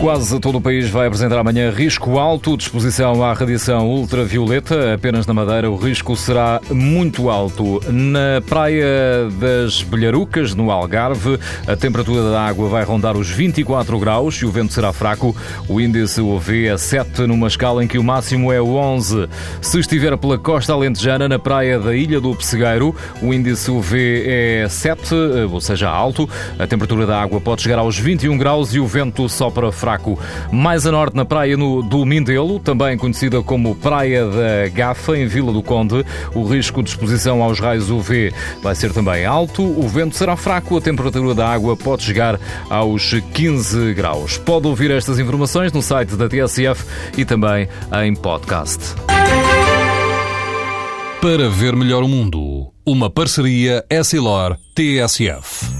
Quase todo o país vai apresentar amanhã risco alto de exposição à radiação ultravioleta. Apenas na Madeira o risco será muito alto. Na Praia das Belharucas, no Algarve, a temperatura da água vai rondar os 24 graus e o vento será fraco. O índice UV é 7 numa escala em que o máximo é 11. Se estiver pela costa alentejana, na praia da Ilha do Pessegueiro, o índice UV é 7, ou seja, alto. A temperatura da água pode chegar aos 21 graus e o vento sopra fraco fraco. Mais a norte, na praia no, do Mindelo, também conhecida como Praia da Gafa, em Vila do Conde, o risco de exposição aos raios UV vai ser também alto, o vento será fraco, a temperatura da água pode chegar aos 15 graus. Pode ouvir estas informações no site da TSF e também em podcast. Para ver melhor o mundo, uma parceria Essilor-TSF.